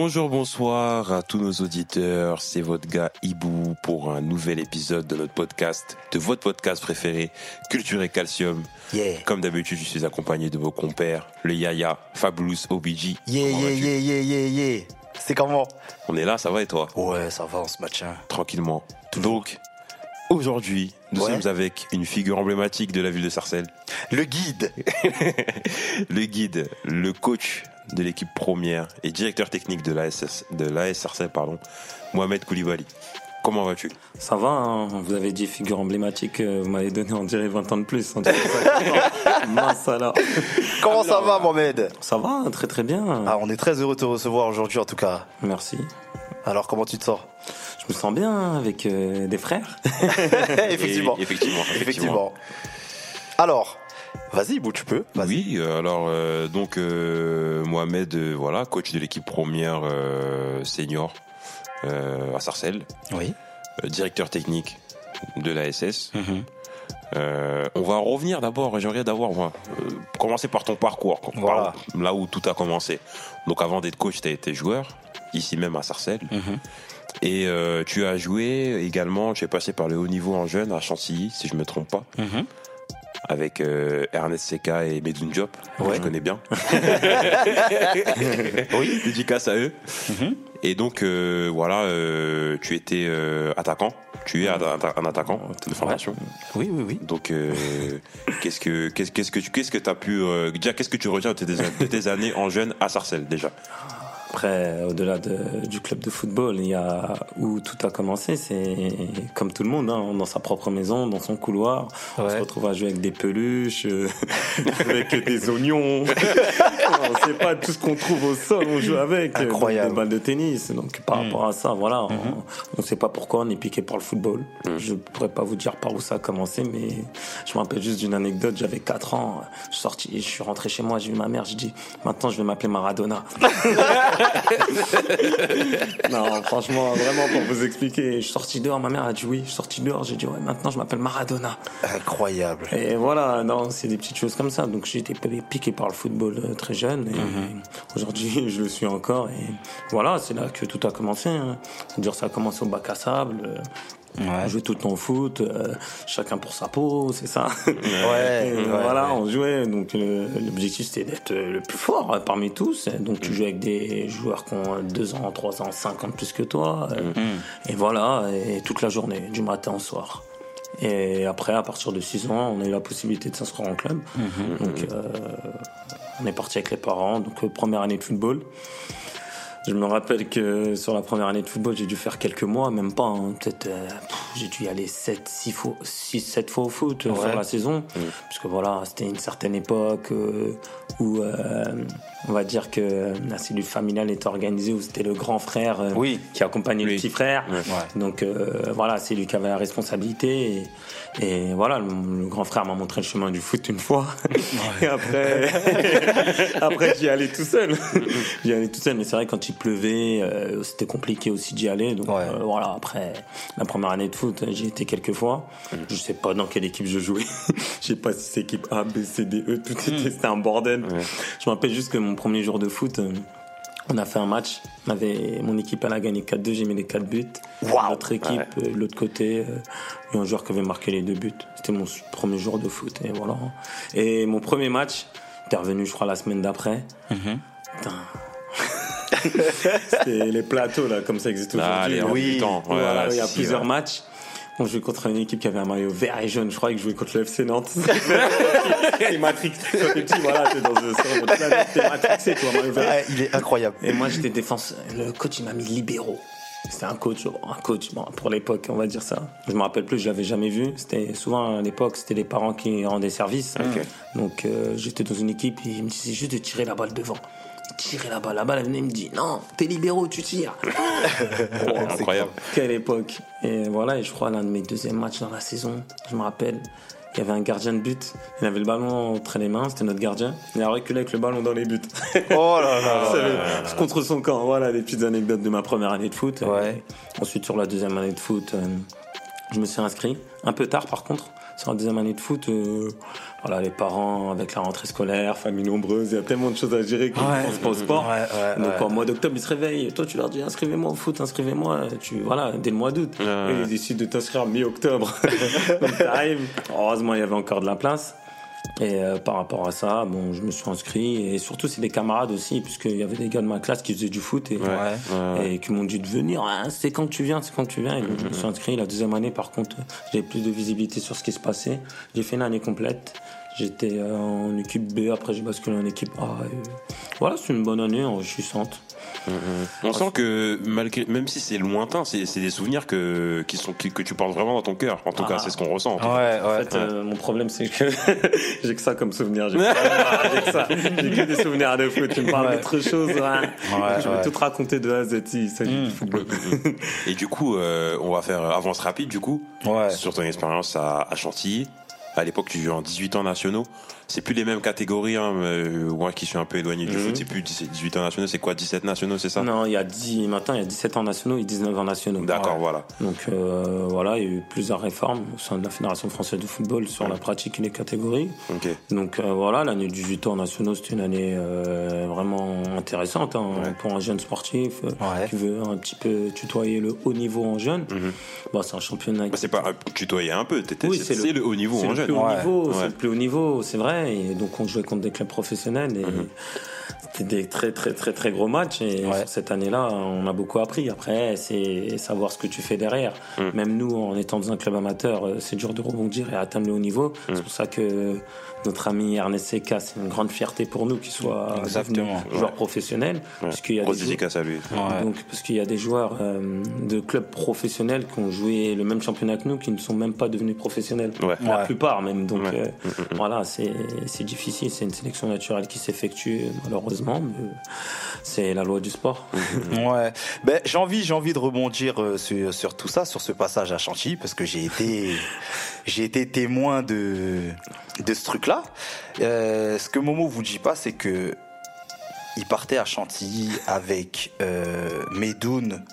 Bonjour, bonsoir à tous nos auditeurs. C'est votre gars Ibou pour un nouvel épisode de notre podcast, de votre podcast préféré, Culture et Calcium. Yeah. Comme d'habitude, je suis accompagné de vos compères, le Yaya, Fabulous, OBG. Yeah, yeah, yeah, yeah, yeah, yeah. C'est comment? On est là, ça va et toi? Ouais, ça va, on se maintient. Tranquillement. Donc, aujourd'hui, nous Ouais. sommes avec une figure emblématique de la ville de Sarcelles. Le guide. le guide, le coach de l'équipe première et directeur technique de l'AS de l'AS Sarcelles, pardon, Mohamed Koulibaly. Comment vas-tu? Ça va, hein vous avez dit figure emblématique, euh, vous m'avez donné on dirait 20 ans de plus. On dirait ça. Mince alors. Comment ça va, Mohamed? Ça va, très très bien. ah, On est très heureux de te recevoir aujourd'hui, en tout cas. Merci. Alors, comment tu te sens? Je me sens bien avec euh, des frères. Effectivement. Et- effectivement, Effectivement. Alors, vas-y, Bou, tu peux. Oui, euh, alors euh, donc euh, Mohamed, euh, voilà, coach de l'équipe première senior à Sarcelles, Oui. directeur technique de l'ASS. Mhm. On va revenir d'abord, j'aimerais d'abord commencer par ton parcours, quoi. Voilà. Par là où tout a commencé. Donc avant d'être coach, tu as été joueur, ici même à Sarcelles. Mhm. Et tu as joué également, tu es passé par le haut niveau en jeune à Chantilly, si je me trompe pas, Mhm. Avec euh, Ernest Seka et Medoun Diop, que Ouais. je connais bien. Oui. Dédicace à eux. Mhm. Et donc euh, voilà, euh, tu étais euh, attaquant, tu es un attaquant de formation. Oui, oui, oui. Donc euh, qu'est-ce que qu'est-ce qu'est-ce que tu qu'est-ce que as pu euh, déjà qu'est-ce que tu retiens de tes, de tes années en jeune à Sarcelles déjà? Après, au-delà de- du club de football, il y a où tout a commencé. C'est comme tout le monde, hein, dans sa propre maison, dans son couloir. On se retrouve à jouer avec des peluches, euh, avec des oignons. on sait pas tout ce qu'on trouve au sol, on joue avec. Incroyable. Des balles de tennis. Donc par rapport à ça, voilà, on, on sait pas pourquoi on est piqué par le football. Je pourrais pas vous dire par où ça a commencé, mais je me rappelle juste d'une anecdote. J'avais 4 ans, je suis sorti, je suis rentré chez moi, j'ai vu ma mère, j'ai dit maintenant je vais m'appeler Maradona. non, franchement, vraiment pour vous expliquer, je suis sorti dehors, ma mère a dit oui, je suis sorti dehors, j'ai dit ouais, maintenant je m'appelle Maradona. Incroyable. Et voilà, non, c'est des petites choses comme ça. Donc j'ai été piqué par le football euh, très jeune et aujourd'hui je le suis encore. Et voilà, c'est là que tout a commencé. Hein. C'est-à-dire ça a commencé au bac à sable. Euh, On jouait tout le temps au foot, euh, chacun pour sa peau, c'est ça. Ouais, Et ouais, voilà, ouais. on jouait. Donc l'objectif c'était d'être euh, le plus fort euh, parmi tous. Donc tu joues avec des joueurs qui ont 2 ans, 3 ans, 5 ans de plus que toi. euh, Et voilà, et toute la journée, du matin au soir. Et après, à partir de 6 ans, on a eu la possibilité de s'inscrire en club. Donc euh, on est parti avec les parents. Donc première année de football. Je me rappelle que sur la première année de football, j'ai dû faire quelques mois, même pas, hein, peut-être, euh, j'ai dû y aller 7, 6 fois, 6, 7 fois au foot euh, Ouais. sur la saison. Parce que voilà, c'était une certaine époque euh, où euh, on va dire que la cellule familiale était organisée, où c'était le grand frère Oui. qui accompagnait Oui. le petit frère. Ouais. Donc voilà, c'est lui qui avait la responsabilité. Et, et voilà, le, le grand frère m'a montré le chemin du foot une fois. Et après, après j'y allais tout seul. j'y allais tout seul, mais c'est vrai quand il pleuvait, euh, c'était compliqué aussi d'y aller. Donc Ouais. euh, voilà, après la première année de foot, j'y étais quelques fois. Je sais pas dans quelle équipe je jouais. Je sais pas si c'est équipe A, B, C, D, E. Tout était, c'était un bordel. Ouais. Je me rappelle juste que mon premier jour de foot. On a fait un match. On avait, mon équipe, elle a gagné 4-2. J'ai mis les 4 buts. Waouh. Notre équipe, euh, de l'autre côté, euh, il y a un joueur qui avait marqué les deux buts. C'était mon premier jour de foot. Et voilà. Et mon premier match, était revenu, je crois, la semaine d'après. Putain. C'était les plateaux, là, comme ça existe Ah, aujourd'hui. du temps. Ouais, Voilà, ouais, il y a si, plusieurs ouais. matchs. On jouait contre une équipe qui avait un maillot vert et jaune. Je crois que je jouais contre le FC Nantes. T'es matrixé. Quand t'es petit, voilà, t'es dans planète, t'es matrixé, toi, maillot vert. Ouais, il est incroyable. Et moi, j'étais défenseur. Le coach, il m'a mis libéraux. C'était un coach, un coach, bon, pour l'époque, on va dire ça. Je me rappelle plus, je l'avais jamais vu. C'était souvent à l'époque, c'était les parents qui rendaient service. Donc euh, j'étais dans une équipe, et il me disait juste de tirer la balle devant. Tirer la balle, la balle, elle venait, me dit non, t'es libéraux, tu tires. Incroyable. Quelle époque. Et voilà, et je crois l'un de mes deuxièmes matchs dans la saison, je me rappelle, il y avait un gardien de but. Il avait le ballon entre les mains, c'était notre gardien. Il a reculé avec le ballon dans les buts. Oh là là. Contre son camp. Voilà les petites anecdotes de ma première année de foot. Ouais. Ensuite, sur la deuxième année de foot, euh, je me suis inscrit. Un peu tard, par contre. Sur la deuxième année de foot, euh, voilà, les parents avec la rentrée scolaire, famille nombreuse, il y a tellement de choses à gérer qu'on Ouais. pense pas au sport. Ouais, ouais, Donc en mois d'octobre, ils se réveillent. Toi, tu leur dis inscrivez-moi au foot, inscrivez-moi. Tu voilà, dès le mois d'août. Et ils décident de t'inscrire mi-octobre. Donc t'arrives. Heureusement, il y avait encore de la place. Et euh, par rapport à ça, bon, je me suis inscrit. Et surtout, c'est des camarades aussi, puisqu'il y avait des gars de ma classe qui faisaient du foot et, Ouais. Ouais, ouais. et qui m'ont dit de venir. Ah, c'est quand tu viens, c'est quand tu viens. Et donc, je me suis inscrit. La deuxième année, par contre, j'avais plus de visibilité sur ce qui se passait. J'ai fait une année complète. J'étais euh, en équipe B, après j'ai basculé en équipe A. Voilà, c'est une bonne année enrichissante. On sent que malgré, même si c'est lointain, c'est des souvenirs que qui sont que, que tu portes vraiment dans ton cœur. En tout Ah. cas, c'est ce qu'on ressent. en cas. Ouais, En ouais. fait, euh, mon problème, c'est que j'ai que ça comme souvenir. J'ai que ça. J'ai que des souvenirs de foot. Tu me parles Ouais. d'autre chose. ouais. je ouais. vais tout te raconter de A à Z. Il s'agit Mm. du football. Et du coup, euh, on va faire avance rapide du coup Ouais. sur ton expérience à, à Chantilly. À l'époque, tu jouais en 18 ans nationaux. C'est plus les mêmes catégories. Hein, mais, euh, moi qui suis un peu éloigné du Mhm. foot, c'est plus 17 18 ans nationaux. C'est quoi 17 nationaux, c'est ça? Non, il y a 10, maintenant, il y a 17 ans nationaux et 19 ans nationaux. D'accord, Ouais. voilà. Donc euh, voilà, il y a eu plusieurs réformes au sein de la Fédération française de football sur la pratique et les catégories. Ok. Donc euh, voilà, l'année 18 ans nationaux, c'était une année euh, vraiment intéressante hein, Ouais. pour un jeune sportif euh, Ouais. qui veut un petit peu tutoyer le haut niveau en jeune. Mhm. Bon, c'est un championnat. Bah, c'est pas un- tutoyer un peu. Oui, c'est c'est c'est le- le, haut niveau C'est en le jeune. plus haut Ouais. niveau, Ouais. c'est le plus haut niveau, c'est vrai. Et donc on jouait contre des clubs professionnels et Mhm. c'était des très très très très gros matchs. Et Ouais. sur cette année-là, on a beaucoup appris. Après, c'est savoir ce que tu fais derrière. Mhm. Même nous, en étant dans un club amateur, euh, c'est dur de rebondir et atteindre le haut niveau. Mhm. C'est pour ça que notre ami Ernest Seca, c'est une grande fierté pour nous qu'il soit Exactement. joueur Ouais. professionnel, Ouais. puisqu'il y a Grosse des dédicace à lui. Ouais. donc, parce qu'il y a des joueurs euh, de clubs professionnels qui ont joué le même championnat que nous, qui ne sont même pas devenus professionnels. Ouais. La Ouais. plupart même. Donc Ouais. euh, voilà, c'est c'est difficile. C'est une sélection naturelle qui s'effectue malheureusement, mais c'est la loi du sport. Ouais. Ben, j'ai envie, j'ai envie de rebondir euh, sur, sur tout ça, sur ce passage à Chantilly, parce que j'ai été, j'ai été témoin de, de ce truc-là. Euh, ce que Momo vous dit pas, c'est que il partait à Chantilly avec euh, Medoun,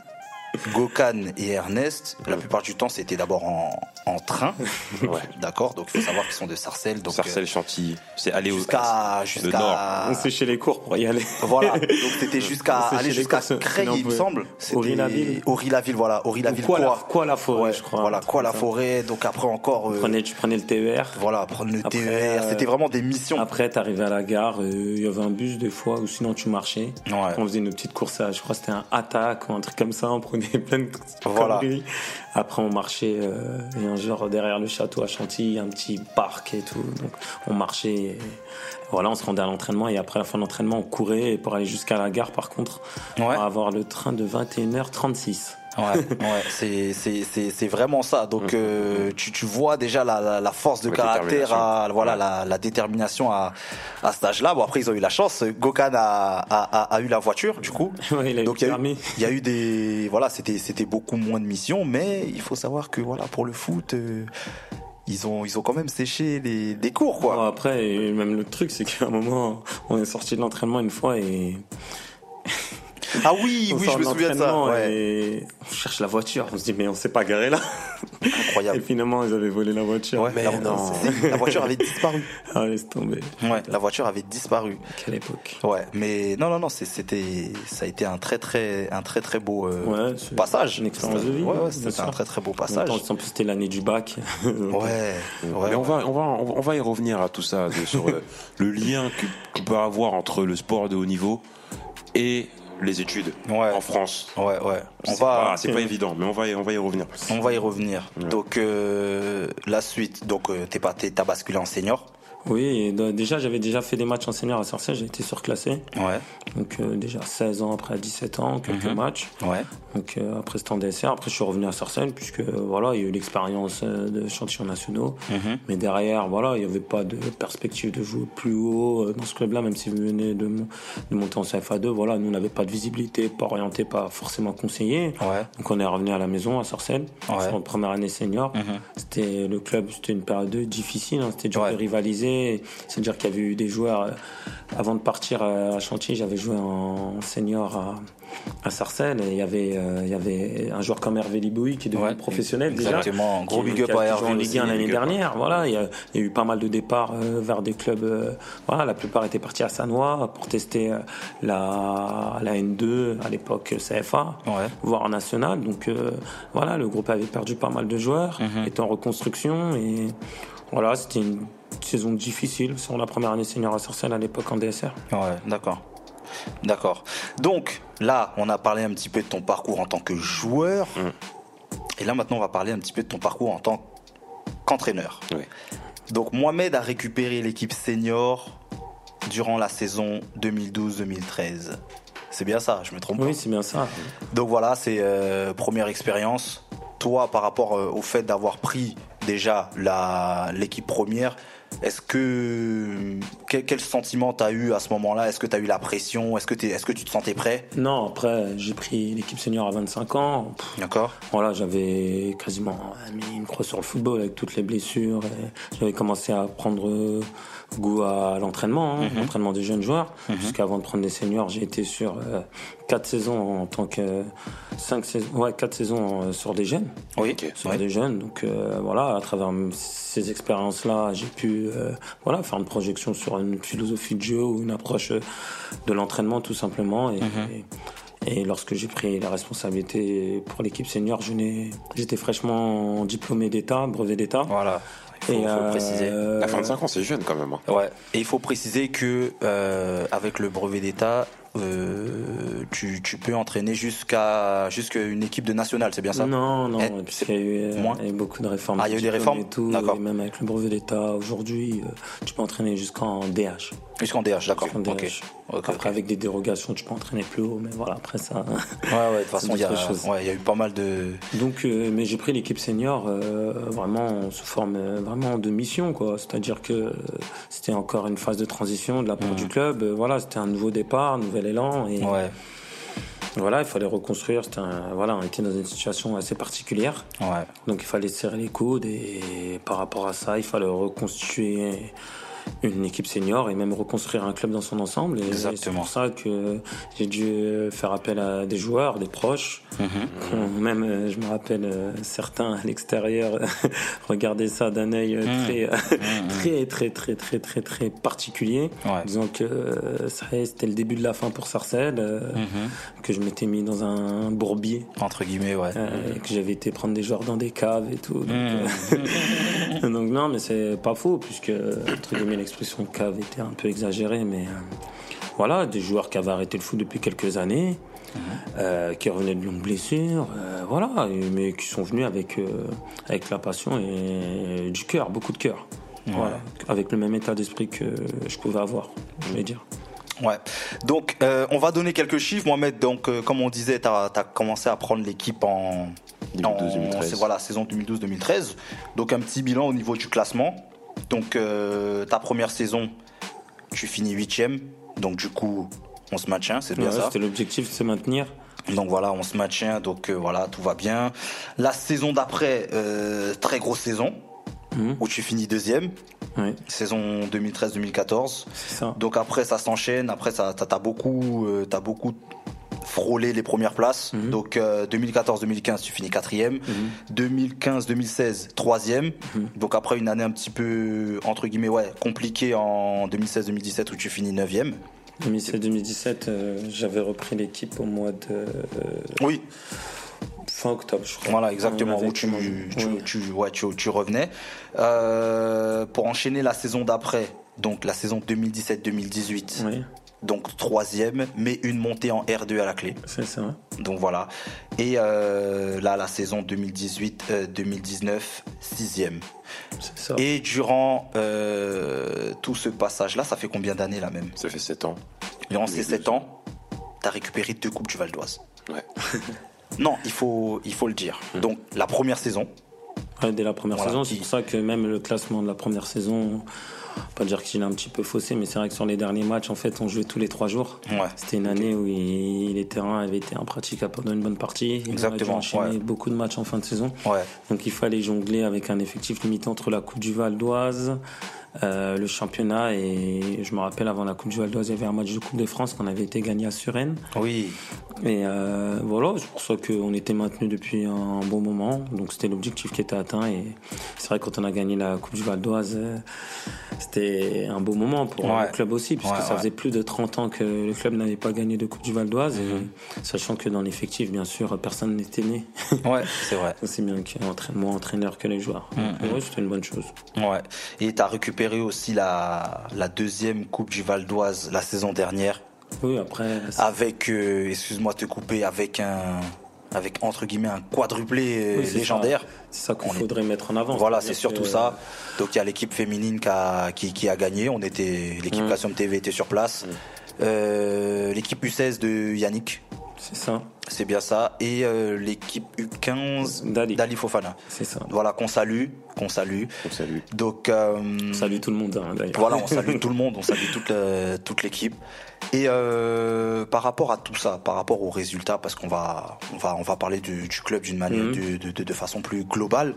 Gokan et Ernest. La plupart du temps, c'était d'abord en, en train. Ouais. D'accord. Donc, il faut savoir qu'ils sont de Sarcelles. Donc, Sarcelles Chantilly. C'est euh, aller au. jusqu'à, nord. jusqu'à, On séchait les cours pour y aller. voilà. Donc c'était jusqu'à aller chez jusqu'à Creil, il me semble. Aury-la-Ville. Aury-la-Ville, voilà. Aury-la-ville. quoi, la, quoi quoi la forêt, Ouais, je crois. Voilà, quoi la Ça. forêt. Donc après encore. euh, Tu prenais, tu prenais le TER. voilà, prendre le Après, TER. euh, C'était vraiment des missions. Après, t'arrivais à la gare, euh, il y avait un bus des fois, ou sinon tu marchais. Ouais. On faisait une petite course à, je crois c'était un attaque ou un truc comme ça, on prenait plein de Voilà. Après, on marchait, euh, et un genre derrière le château à Chantilly, un petit parc et tout. Donc, on marchait, et voilà, on se rendait à l'entraînement, et après la fin de l'entraînement, on courait, pour aller jusqu'à la gare, par contre, Ouais. va avoir le train de 21h36. Ouais, ouais, c'est c'est c'est c'est vraiment ça. Donc euh, tu tu vois déjà la la, la force de La caractère, à, voilà Ouais. la la détermination à à cet âge-là. Bon après ils ont eu la chance. Gokan a a, a, eu la voiture du coup. Ouais, il a Donc il y, a eu- il y a eu des voilà c'était c'était beaucoup moins de missions, mais il faut savoir que voilà pour le foot. euh, ils ont, ils ont quand même séché les, les cours, quoi. Bon, après, même le truc, c'est qu'à un moment, on est sorti de l'entraînement une fois et Ah oui, on oui, je me souviens de ça. Ouais. et on cherche la voiture. On se dit, mais on s'est pas garé là. Et Incroyable. finalement, ils avaient volé la voiture. Ouais, la, voiture avait disparu. Ah, laisse tomber. Ouais, la voiture avait disparu. Quelle époque. Ouais, mais non, non, non, c'était, ça a été un très, très, un très, très beau euh, Ouais, passage. une expérience de vie. Ouais, ouais, bien c'était un très, très beau passage. En plus, c'était l'année du bac. Ouais, ouais. Mais on va, on va, on va y revenir à tout ça, de- sur euh, le lien que qu'on peut avoir entre le sport de haut niveau et les études Ouais. en France. Ouais, ouais. On C'est va, pas, c'est pas évident, mais on va, y- on va y revenir. on va y revenir. Donc, euh, la suite, donc, euh, t'es pas, t'as basculé en senior. Oui, déjà, j'avais déjà fait des matchs en senior à Sarcelles. J'ai été surclassé. Ouais, Donc, euh, déjà 16 ans après 17 ans, quelques Mhm. matchs. ouais. Donc euh, après c'était en DSR, après je suis revenu à Sarcelles puisque voilà il y a eu l'expérience euh, de champions nationaux, Mhm. mais derrière voilà il n'y avait pas de perspective de jouer plus haut dans ce club-là, même si vous venez de, mon- de monter en CFA2, voilà nous on n'avait pas de visibilité, pas orienté, pas forcément conseillé. Ouais. Donc on est revenu à la maison à. Sarcelles, notre première année senior. Mhm. C'était le club, c'était une période difficile, hein, c'était dur de rivaliser. C'est-à-dire qu'il y avait eu des joueurs. euh, Avant de partir à Chantilly, j'avais joué en senior à, à Sarcelles et il y avait, euh, il y avait un joueur comme Hervé Liboui qui est devenu Ouais, professionnel déjà. exactement. Gros qui- big up à Hervé en Ligue aussi, 1 l'année up. dernière. Voilà, il y, a, il y a eu pas mal de départs euh, vers des clubs. euh, voilà, la plupart étaient partis à Sanois pour tester euh, la, la N2 à l'époque CFA, Ouais. voire national. Donc euh, voilà, le groupe avait perdu pas mal de joueurs, Mhm. était en reconstruction et voilà, c'était une saison difficile sur la première année senior à Sarcelles à l'époque en DSR. Ouais, d'accord. D'accord. Donc, là, on a parlé un petit peu de ton parcours en tant que joueur. Et là, maintenant, on va parler un petit peu de ton parcours en tant qu'entraîneur. Oui. Donc, Mohamed a récupéré l'équipe senior durant la saison 2012-2013. C'est bien ça, je me trompe Oui, c'est bien ça. Donc voilà, c'est euh, première expérience. Toi, par rapport euh, au fait d'avoir pris déjà l'équipe première, est-ce que quel, quel sentiment t'as eu à ce moment-là? Est-ce que t'as eu la pression? Est-ce que est-ce que tu te sentais prêt? Non, après, j'ai pris l'équipe senior à 25 ans. D'accord. Voilà, j'avais quasiment mis une croix sur le football avec toutes les blessures. J'avais commencé à prendre goût à l'entraînement, hein, l'entraînement des jeunes joueurs. Jusqu'avant de prendre des seniors, j'ai été sur euh, quatre saisons en tant que saisons, ouais, quatre saisons sur des jeunes, Oui. sur Ouais. des jeunes. Donc euh, voilà, à travers ces expériences-là, j'ai pu euh, voilà faire une projection sur une philosophie de jeu ou une approche euh, de l'entraînement tout simplement. Et, et- et lorsque j'ai pris la responsabilité pour l'équipe senior, je n'ai- j'étais fraîchement diplômé d'État, brevet d'État. Voilà. Il faut, Et, faut euh, préciser. À 25 ans, c'est jeune quand même. hein. Ouais. Et il faut préciser que euh, avec le brevet d'État, euh, tu, tu peux entraîner jusqu'à jusqu'à une équipe de nationale, c'est bien ça? Non, non, Eh, puisqu'il y a eu, euh, moins il y a eu beaucoup de réformes. Ah, il y a eu des réformes et tout, D'accord. et même avec le brevet d'État, aujourd'hui, euh, tu peux entraîner jusqu'en DH. Jusqu'en DH, d'accord. Jusqu'en Après, avec des dérogations, tu peux entraîner plus haut, mais voilà, après ça. Ouais, ouais, de toute façon, il y, a- ouais, il y a eu pas mal de. Donc, euh, mais j'ai pris l'équipe senior euh, vraiment sous forme vraiment de mission, quoi. C'est-à-dire que c'était encore une phase de transition de la part du club. Voilà, c'était un nouveau départ, un nouvel élan, et Ouais, voilà, il fallait reconstruire. C'était un- voilà, on était dans une situation assez particulière, ouais. donc il fallait serrer les coudes et par rapport à ça, il fallait reconstituer une équipe senior et même reconstruire un club dans son ensemble. Et c'est pour ça que j'ai dû faire appel à des joueurs, des proches. ont Même, euh, je me rappelle, euh, certains à l'extérieur regardaient ça d'un œil euh, très, très, très, très, très, très, très particulier. Ouais. Disons que ça c'était le début de la fin pour Sarcelles, que je m'étais mis dans un bourbier. Entre guillemets, ouais. Euh, et que j'avais été prendre des joueurs dans des caves et tout. Donc, donc non, mais c'est pas faux, puisque, entre guillemets, l'expression cave était un peu exagérée, mais euh, voilà, des joueurs qui avaient arrêté le foot depuis quelques années, euh, qui revenaient de longues blessures, euh, voilà, mais qui sont venus avec, euh, avec la passion et, du cœur, beaucoup de cœur. Voilà, avec le même état d'esprit que je pouvais avoir, je vais dire. Ouais. Donc, on va donner quelques chiffres. Mohamed, donc, comme on disait, tu as, commencé à prendre l'équipe en, 2012-2013. en- c'est- voilà, saison 2012-2013. Donc, un petit bilan au niveau du classement. Donc, euh, ta première saison, tu finis huitième. Donc, du coup, on se maintient, c'est bien Ouais, ça. C'était l'objectif de se maintenir. Donc voilà, on se maintient, donc euh, voilà, tout va bien. La saison d'après, euh, très grosse saison, Mhm. où tu finis deuxième, Oui, saison 2013-2014. c'est ça. Donc après, ça s'enchaîne. Après, ça, t'as, t'as beaucoup, euh, t'as beaucoup frôlé les premières places. Mhm. Donc euh, 2014-2015, tu finis quatrième. 2015-2016, troisième. Mhm. Donc après une année un petit peu entre guillemets ouais compliquée en 2016-2017 où tu finis neuvième. 2017-2017, euh, j'avais repris l'équipe au mois de euh, Oui, fin octobre, je crois. Voilà, exactement, où tu, ouais, tu, tu revenais. Euh, pour enchaîner la saison d'après, donc la saison 2017-2018, Oui, donc troisième, mais une montée en R2 à la clé. c'est ça. Donc voilà. Et euh, là, la saison 2018-2019, sixième. C'est ça. Et durant euh, tout ce passage-là, ça fait combien d'années là même? Ça fait 7 ans. Durant ces sept ans, tu as récupéré deux Coupes du Val d'Oise. Ouais. Non, il faut, il faut le dire. Mmh. Donc la première saison, Ouais, dès la première Voilà, saison, qui- c'est pour ça que même le classement de la première saison, pas dire qu'il est un petit peu faussé, mais c'est vrai que sur les derniers matchs, en fait, on jouait tous les trois jours. ouais. C'était une année où il- les terrains avaient été impraticables pendant une bonne partie. Il Exactement, enchaîner ouais. beaucoup de matchs en fin de saison. Ouais. Donc il fallait jongler avec un effectif limité entre la Coupe du Val d'Oise, euh, le championnat et je me rappelle avant la Coupe du Val d'Oise, il y avait un match de Coupe de France qu'on avait été gagné à Suresnes. Oui. Et euh, voilà, c'est pour ça qu'on était maintenu depuis un bon moment. Donc c'était l'objectif qui était atteint. Et c'est vrai quand on a gagné la Coupe du Val d'Oise, euh, c'était un beau moment pour Ouais. le club aussi, puisque Ouais, ça ouais. faisait plus de 30 ans que le club n'avait pas gagné de Coupe du Val d'Oise. Mhm. Sachant que dans l'effectif, bien sûr, personne n'était né. Ouais, c'est vrai. Aussi bien que entra- moi entraîneur que les joueurs. Mhm. Donc, ouais, c'était une bonne chose. Ouais. Et tu as récupéré aussi la, la deuxième Coupe du Val d'Oise la saison dernière Oui, après, c'est- avec, euh, excuse-moi de te couper, avec un, avec entre guillemets un quadruplé euh, Oui, légendaire. ça. c'est ça qu'il On est- faudrait mettre en avant. Voilà, c'est surtout que- ça. Donc il y a l'équipe féminine qui a, qui, qui a gagné. On était, l'équipe Mm. Cassium TV était sur place. Mm. Euh, l'équipe U16 de Yannick, C'est ça, c'est bien ça. Et euh, l'équipe U15 Dali. d'Ali Fofana. c'est ça. Voilà, qu'on salue, qu'on salue. On salue. Donc euh, Salut tout le monde, hein, d'ailleurs. voilà, on salue tout le monde, on salue toute, toute l'équipe. Et euh, par rapport à tout ça, par rapport aux résultats, parce qu'on va, on va, on va parler du, du club d'une manière, Mhm. de, de, de- de façon plus globale.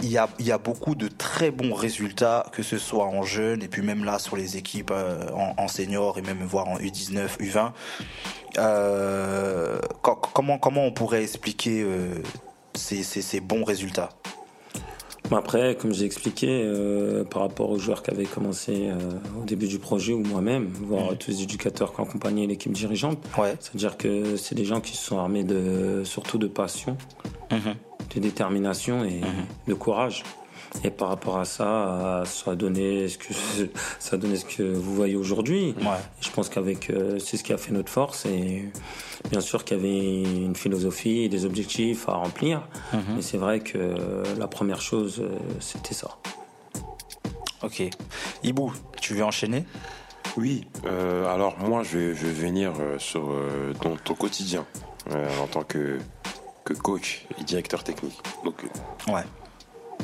Il y a, il y a beaucoup de très bons résultats, que ce soit en jeunes et puis même là sur les équipes euh, en, en senior et même voire en U19, U20. Euh, co- comment, comment on pourrait expliquer euh, ces, ces, ces bons résultats? Mais Après, comme j'ai expliqué, euh, par rapport aux joueurs qui avaient commencé euh, au début du projet ou moi-même, voire tous les éducateurs qui accompagné l'équipe dirigeante, Ouais. c'est-à-dire que c'est des gens qui se sont armés de, surtout de passion, Mhm. De détermination et de courage. Et par rapport à ça, ça a donné ce que ça a donné ce que vous voyez aujourd'hui. Ouais. Je pense qu'avec euh, c'est ce qui a fait notre force et bien sûr qu'il y avait une philosophie et des objectifs à remplir. Mhm. Mais c'est vrai que euh, la première chose euh, c'était ça. Ok. Ibou, tu veux enchaîner? Oui, euh, alors moi je vais, je vais venir euh, sur euh, ton, ton quotidien euh, en tant que, que coach et directeur technique. Donc, euh, Ouais.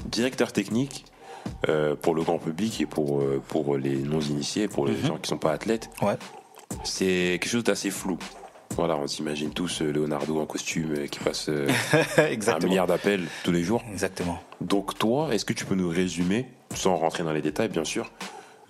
directeur technique, euh, pour le grand public et pour, euh, pour les non-initiés, pour les Mhm. gens qui sont pas athlètes, Ouais. c'est quelque chose d'assez flou. Voilà, on s'imagine tous euh, Leonardo en costume qui passe un milliard d'appels tous les jours. Exactement. Donc toi, est-ce que tu peux nous résumer, sans rentrer dans les détails bien sûr,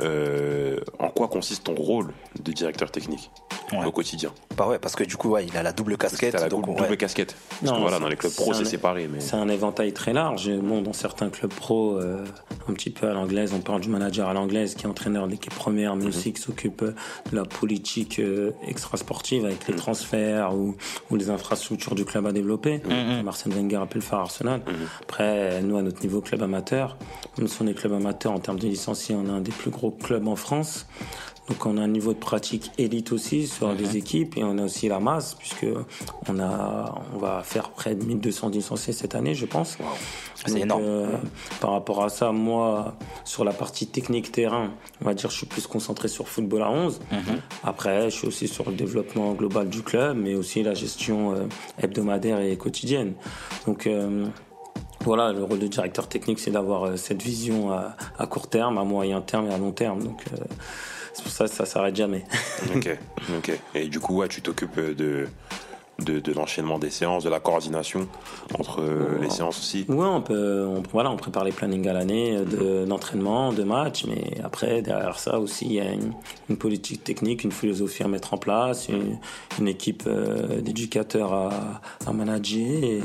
euh, en quoi consiste ton rôle de directeur technique Ouais. au quotidien Bah ouais, parce que du coup, ouais, il a la double casquette. T'as la donc, double, ouais. casquette. Parce Non, que voilà, c'est- dans les clubs pro, c'est séparé. Mais... C'est un éventail très large. Bon, dans certains clubs pro, euh, un petit peu à l'anglaise, on parle du manager à l'anglaise qui est entraîneur de l'équipe première, mais aussi qui s'occupe de la politique euh, extra-sportive avec les transferts ou, ou les infrastructures du club à développer. Comme Arsène Wenger a pu le faire à Arsenal. Après, nous, à notre niveau club amateur, même si on est club amateur en termes de licenciés, on a un des plus gros clubs en France. Donc on a un niveau de pratique élite aussi sur des équipes et on a aussi la masse puisque on a on va faire près de 1200 licenciés cette année je pense. C'est énorme. euh, par rapport à ça, moi sur la partie technique terrain, on va dire je suis plus concentré sur football à 11. Après, je suis aussi sur le développement global du club mais aussi la gestion euh, hebdomadaire et quotidienne. Donc euh, voilà, le rôle de directeur technique, c'est d'avoir euh, cette vision à, à court terme, à moyen terme et à long terme. Donc, euh, c'est pour ça que ça s'arrête jamais. ok, ok. Et du coup, ouais, tu t'occupes de, de, de l'enchaînement des séances, de la coordination entre euh, les séances aussi. Ouais, on peut, on, voilà, on prépare les plannings à l'année de- d'entraînement, de, match, mais après, derrière ça aussi, il y a une, une politique technique, une philosophie à mettre en place, une, une équipe euh, d'éducateurs à, à manager et,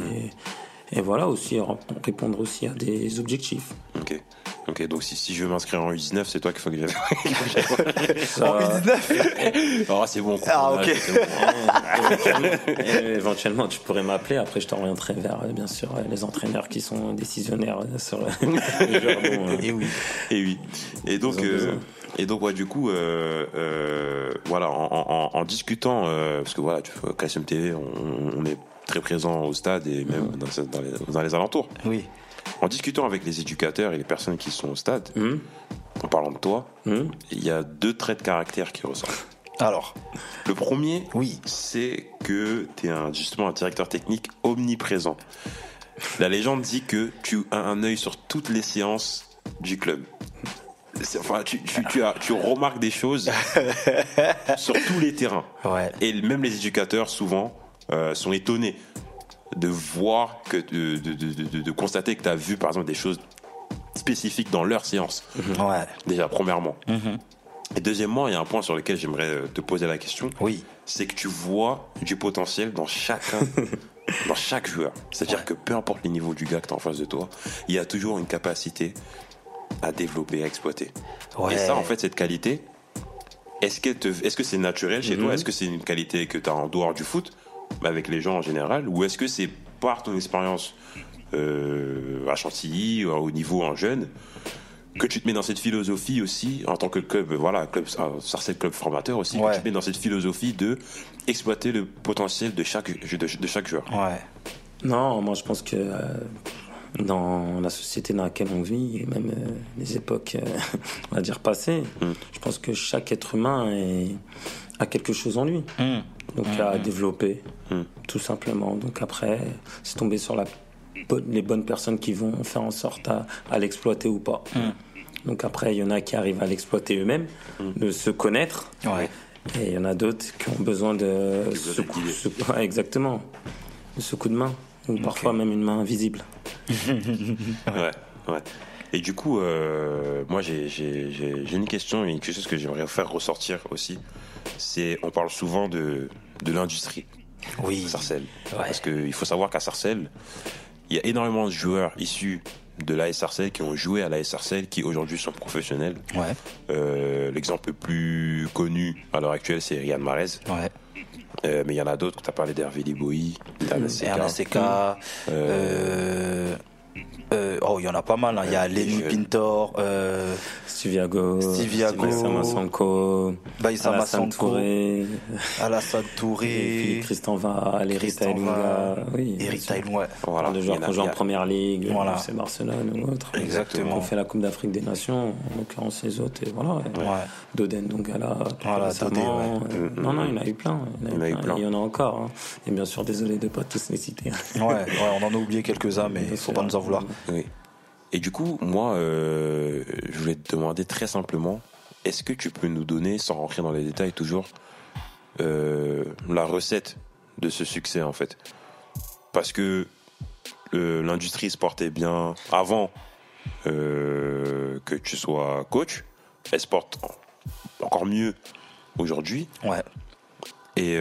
et voilà aussi, répondre aussi à des objectifs. Ok. Ok, donc si, si je veux m'inscrire en U19, c'est toi qu'il faut que j'aille. Ça- En U19 Ah, c'est bon. Ah, ok. bon. éventuellement, et éventuellement, tu pourrais m'appeler. Après, je t'orienterai vers, euh, bien sûr, euh, les entraîneurs qui sont décisionnaires euh, sur. Bon, euh, Et oui. Et oui. Et donc, euh, et donc, ouais, du coup, euh, euh, voilà, en, en, en discutant, euh, parce que voilà, tu vois, KSM TV, on, on est très présent au stade et même dans, dans les, dans les alentours. Oui. En discutant avec les éducateurs et les personnes qui sont au stade, hum, en parlant de toi, hum. il y a deux traits de caractère qui ressortent. Alors, Le premier, oui. c'est que tu es un, justement un directeur technique omniprésent. La légende dit que tu as un œil sur toutes les séances du club. Enfin, tu, tu, tu, as, tu remarques des choses sur tous les terrains. Ouais. Et même les éducateurs, souvent, euh, sont étonnés de voir, que, de, de, de, de- constater que tu as vu, par exemple, des choses spécifiques dans leur séance. Ouais. Déjà, premièrement. Mhm. Et deuxièmement, il y a un point sur lequel j'aimerais euh, te poser la question. Oui. C'est que tu vois du potentiel dans chacun, dans chaque joueur. C'est-à-dire que peu importe le niveau du gars que tu en face de toi, il y a toujours une capacité à développer, à exploiter. Ouais. Et ça, en fait, cette qualité, est-ce que te- est-ce que c'est naturel chez toi? Est-ce que c'est une qualité que tu as en dehors du foot, avec les gens en général Ou est-ce que c'est par ton expérience euh, à Chantilly, ou au niveau en jeune, que tu te mets dans cette philosophie aussi, en tant que club, voilà, club, euh, Sarcelles club formateur aussi, Ouais. que tu te mets dans cette philosophie de exploiter le potentiel de chaque, de, de chaque joueur? Ouais. Non, moi je pense que euh, dans la société dans laquelle on vit, et même euh, les époques, euh, on va dire passées, Mm. je pense que chaque être humain est- a quelque chose en lui, Mm. Donc à développer, Mm. tout simplement. Donc après, c'est tomber sur la bonne- les bonnes personnes qui vont faire en sorte à, à l'exploiter ou pas. Donc après, il y en a qui arrivent à l'exploiter eux-mêmes, de se connaître, Ouais. et il y en a d'autres qui ont besoin de ce coup, ce- ouais, exactement, de ce coup de main, ou parfois même une main invisible. Ouais, ouais. Et du coup, euh, moi, j'ai une question et quelque chose que j'aimerais faire ressortir aussi. C'est, on parle souvent de, de l'industrie Oui. à Sarcelles. Ouais. Parce qu'il faut savoir qu'à Sarcelles, il y a énormément de joueurs issus de l'AS Sarcelles qui ont joué à l'AS Sarcelles qui aujourd'hui sont professionnels. Ouais. Euh, L'exemple le plus connu à l'heure actuelle, c'est Riyad Mahrez. Ouais. Euh, mais il y en a d'autres. Tu as parlé d'Hervé. RNCK. Euh... oh, il y en a pas mal. hein. Il y a Euh, Lenny. Pintor, euh, Stiviago, Stiviago. Baissama Sanko, Baïsama Alassane Sanko, Touré, Tristan Val, Erita Tristan Ilunga. Val, Oui, Eric ouais. Voilà. de Il joueurs en a- qui ont joué il y en première ligue, Voilà. c'est Barcelone ou autre. Exactement. On fait la Coupe d'Afrique des Nations, en l'occurrence les autres, et voilà. Ouais. Doden Dongala, Voilà. Dodé, euh, Non, non, il y en a eu plein. Il y en a eu plein. Il y en a encore. hein. Et bien sûr, désolé de ne pas tous les citer. Ouais, ouais, on en a oublié quelques-uns, mais Bien faut sûr. pas nous en vouloir. Oui. Et du coup, moi, euh, je voulais te demander très simplement, est-ce que tu peux nous donner, sans rentrer dans les détails toujours, euh, la recette de ce succès en fait? Parce que euh, l'industrie se portait bien avant que tu sois coach, elle se porte en- encore mieux aujourd'hui. Ouais. Et